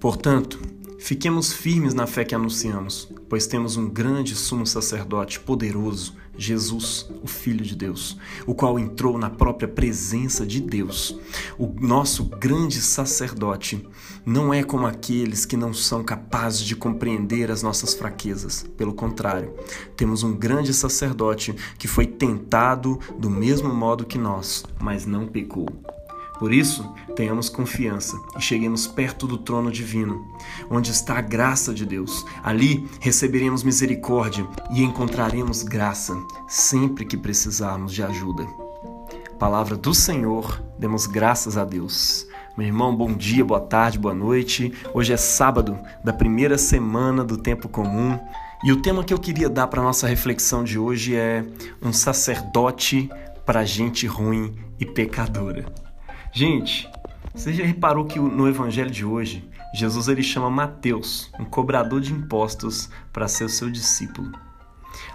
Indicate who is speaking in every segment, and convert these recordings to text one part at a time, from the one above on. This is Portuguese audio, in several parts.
Speaker 1: Portanto, fiquemos firmes na fé que anunciamos, pois temos um grande sumo sacerdote poderoso, Jesus, o Filho de Deus, o qual entrou na própria presença de Deus. O nosso grande sacerdote não é como aqueles que não são capazes de compreender as nossas fraquezas. Pelo contrário, temos um grande sacerdote que foi tentado do mesmo modo que nós, mas não pecou. Por isso, tenhamos confiança e cheguemos perto do trono divino, onde está a graça de Deus. Ali receberemos misericórdia e encontraremos graça sempre que precisarmos de ajuda. Palavra do Senhor, demos graças a Deus. Meu irmão, bom dia, boa tarde, boa noite. Hoje é sábado da primeira semana do tempo comum. E o tema que eu queria dar para nossa reflexão de hoje é um sacerdote para gente ruim e pecadora. Gente, você já reparou que no evangelho de hoje, Jesus ele chama Mateus, um cobrador de impostos, para ser o seu discípulo.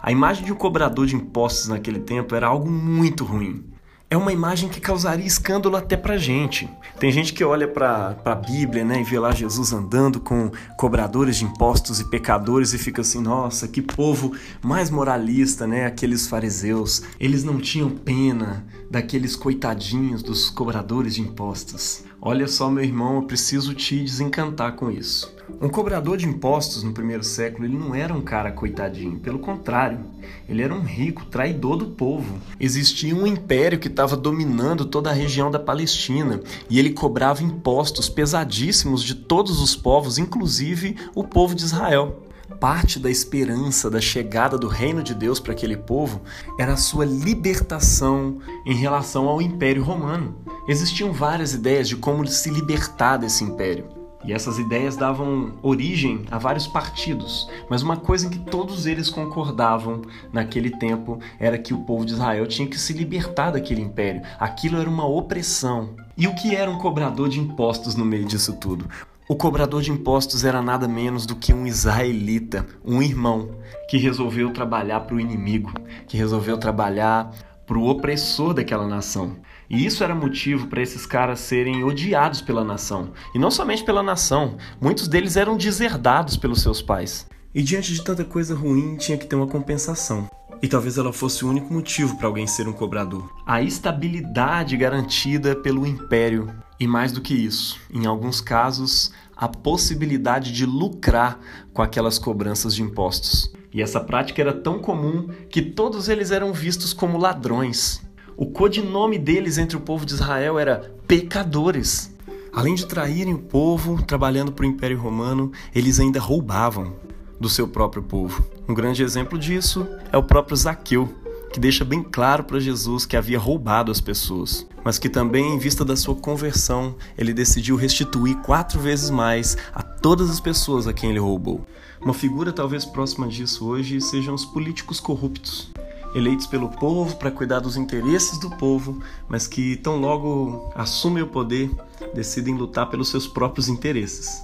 Speaker 1: A imagem de um cobrador de impostos naquele tempo era algo muito ruim é uma imagem que causaria escândalo até pra gente. Tem gente que olha pra, pra Bíblia né, e vê lá Jesus andando com cobradores de impostos e pecadores e fica assim, nossa, que povo mais moralista, né? Aqueles fariseus. Eles não tinham pena daqueles coitadinhos dos cobradores de impostos. Olha só, meu irmão, eu preciso te desencantar com isso. Um cobrador de impostos no primeiro século, ele não era um cara coitadinho, pelo contrário, ele era um rico, traidor do povo. Existia um império que estava dominando toda a região da Palestina e ele cobrava impostos pesadíssimos de todos os povos, inclusive o povo de Israel parte da esperança da chegada do reino de Deus para aquele povo era a sua libertação em relação ao Império Romano. Existiam várias ideias de como se libertar desse império. E essas ideias davam origem a vários partidos, mas uma coisa em que todos eles concordavam naquele tempo era que o povo de Israel tinha que se libertar daquele império. Aquilo era uma opressão. E o que era um cobrador de impostos no meio disso tudo? O cobrador de impostos era nada menos do que um israelita, um irmão, que resolveu trabalhar para o inimigo, que resolveu trabalhar para o opressor daquela nação. E isso era motivo para esses caras serem odiados pela nação. E não somente pela nação, muitos deles eram deserdados pelos seus pais. E diante de tanta coisa ruim, tinha que ter uma compensação. E talvez ela fosse o único motivo para alguém ser um cobrador. A estabilidade garantida pelo império. E mais do que isso, em alguns casos, a possibilidade de lucrar com aquelas cobranças de impostos. E essa prática era tão comum que todos eles eram vistos como ladrões. O codinome deles entre o povo de Israel era pecadores. Além de traírem o povo, trabalhando para o Império Romano, eles ainda roubavam do seu próprio povo. Um grande exemplo disso é o próprio Zaqueu, que deixa bem claro para Jesus que havia roubado as pessoas, mas que também, em vista da sua conversão, ele decidiu restituir quatro vezes mais a todas as pessoas a quem ele roubou. Uma figura talvez próxima disso hoje sejam os políticos corruptos, eleitos pelo povo para cuidar dos interesses do povo, mas que tão logo assumem o poder, decidem lutar pelos seus próprios interesses.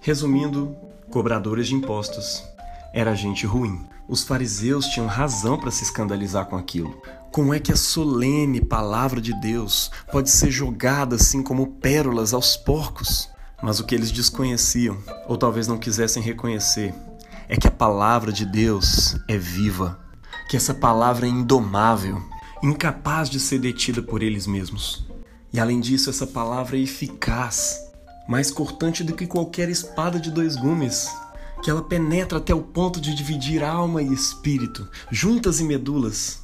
Speaker 1: Resumindo, cobradores de impostos era gente ruim. Os fariseus tinham razão para se escandalizar com aquilo. Como é que a solene palavra de Deus pode ser jogada assim como pérolas aos porcos? Mas o que eles desconheciam, ou talvez não quisessem reconhecer, é que a palavra de Deus é viva, que essa palavra é indomável, incapaz de ser detida por eles mesmos. E além disso, essa palavra é eficaz, mais cortante do que qualquer espada de dois gumes, que ela penetra até o ponto de dividir alma e espírito, juntas e medulas,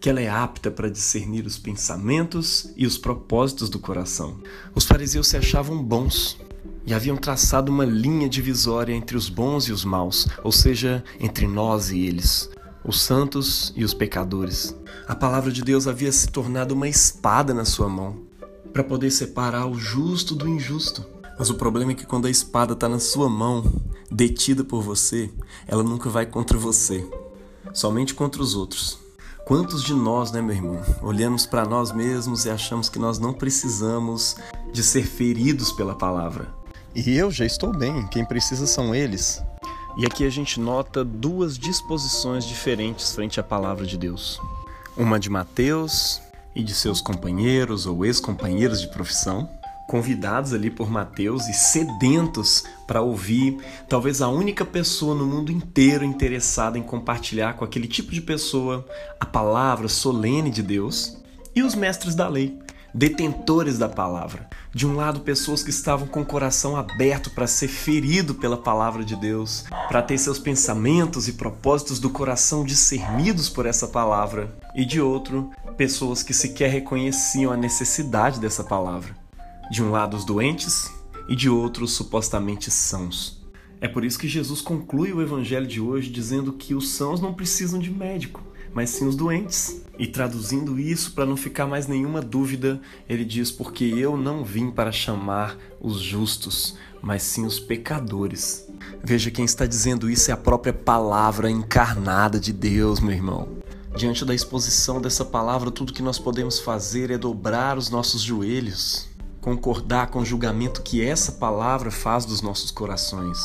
Speaker 1: que ela é apta para discernir os pensamentos e os propósitos do coração. Os fariseus se achavam bons e haviam traçado uma linha divisória entre os bons e os maus, ou seja, entre nós e eles, os santos e os pecadores. A palavra de Deus havia se tornado uma espada na sua mão para poder separar o justo do injusto. Mas o problema é que quando a espada está na sua mão, detida por você, ela nunca vai contra você, somente contra os outros. Quantos de nós, né, meu irmão, olhamos para nós mesmos e achamos que nós não precisamos de ser feridos pela palavra? E eu já estou bem, quem precisa são eles. E aqui a gente nota duas disposições diferentes frente à palavra de Deus. Uma de Mateus e de seus companheiros ou ex-companheiros de profissão, convidados ali por Mateus e sedentos para ouvir, talvez a única pessoa no mundo inteiro interessada em compartilhar com aquele tipo de pessoa a palavra solene de Deus, e os mestres da lei, detentores da palavra. De um lado, pessoas que estavam com o coração aberto para ser ferido pela palavra de Deus, para ter seus pensamentos e propósitos do coração discernidos por essa palavra, e de outro, pessoas que sequer reconheciam a necessidade dessa palavra de um lado os doentes e de outro os supostamente sãos. É por isso que Jesus conclui o evangelho de hoje dizendo que os sãos não precisam de médico, mas sim os doentes. E traduzindo isso para não ficar mais nenhuma dúvida, ele diz: Porque eu não vim para chamar os justos, mas sim os pecadores. Veja, quem está dizendo isso é a própria palavra encarnada de Deus, meu irmão. Diante da exposição dessa palavra, tudo que nós podemos fazer é dobrar os nossos joelhos concordar com o julgamento que essa palavra faz dos nossos corações.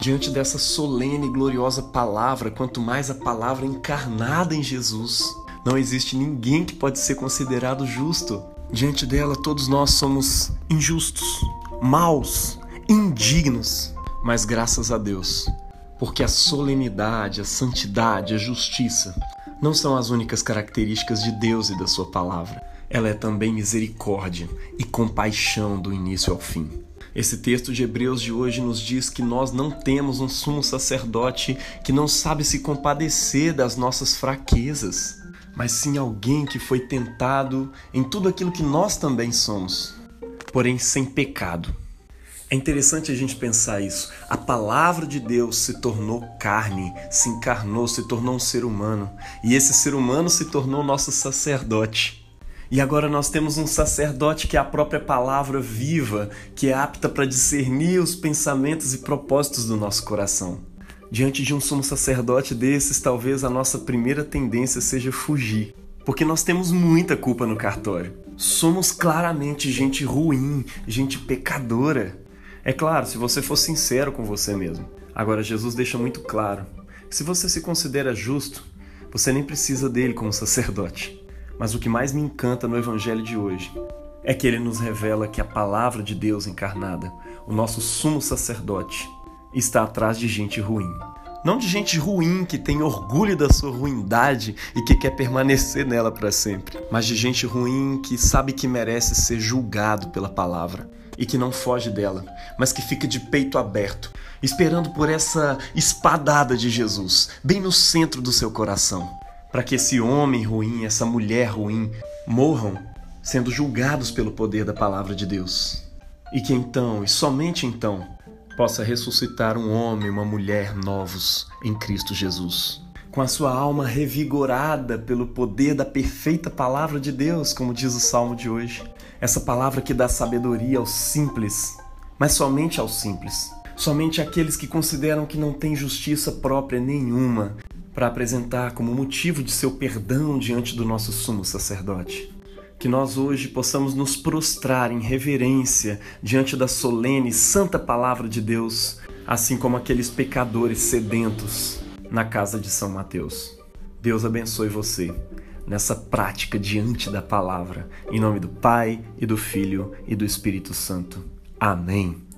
Speaker 1: Diante dessa solene e gloriosa palavra, quanto mais a palavra encarnada em Jesus, não existe ninguém que pode ser considerado justo. Diante dela, todos nós somos injustos, maus, indignos, mas graças a Deus, porque a solenidade, a santidade, a justiça não são as únicas características de Deus e da Sua palavra ela é também misericórdia e compaixão do início ao fim. Esse texto de Hebreus de hoje nos diz que nós não temos um sumo sacerdote que não sabe se compadecer das nossas fraquezas, mas sim alguém que foi tentado em tudo aquilo que nós também somos, porém sem pecado. É interessante a gente pensar isso. A palavra de Deus se tornou carne, se encarnou, se tornou um ser humano, e esse ser humano se tornou nosso sacerdote. E agora nós temos um sacerdote que é a própria palavra viva, que é apta para discernir os pensamentos e propósitos do nosso coração. Diante de um sumo sacerdote desses, talvez a nossa primeira tendência seja fugir, porque nós temos muita culpa no cartório. Somos claramente gente ruim, gente pecadora. É claro, se você for sincero com você mesmo. Agora, Jesus deixa muito claro: se você se considera justo, você nem precisa dele como sacerdote. Mas o que mais me encanta no Evangelho de hoje é que ele nos revela que a palavra de Deus encarnada, o nosso sumo sacerdote, está atrás de gente ruim. Não de gente ruim que tem orgulho da sua ruindade e que quer permanecer nela para sempre, mas de gente ruim que sabe que merece ser julgado pela palavra e que não foge dela, mas que fica de peito aberto, esperando por essa espadada de Jesus, bem no centro do seu coração para que esse homem ruim, essa mulher ruim, morram sendo julgados pelo poder da palavra de Deus. E que então, e somente então, possa ressuscitar um homem uma mulher novos em Cristo Jesus. Com a sua alma revigorada pelo poder da perfeita palavra de Deus, como diz o salmo de hoje. Essa palavra que dá sabedoria aos simples, mas somente aos simples. Somente aqueles que consideram que não têm justiça própria nenhuma para apresentar como motivo de seu perdão diante do nosso sumo sacerdote. Que nós hoje possamos nos prostrar em reverência diante da solene e santa palavra de Deus, assim como aqueles pecadores sedentos na casa de São Mateus. Deus abençoe você nessa prática diante da palavra, em nome do Pai e do Filho e do Espírito Santo. Amém.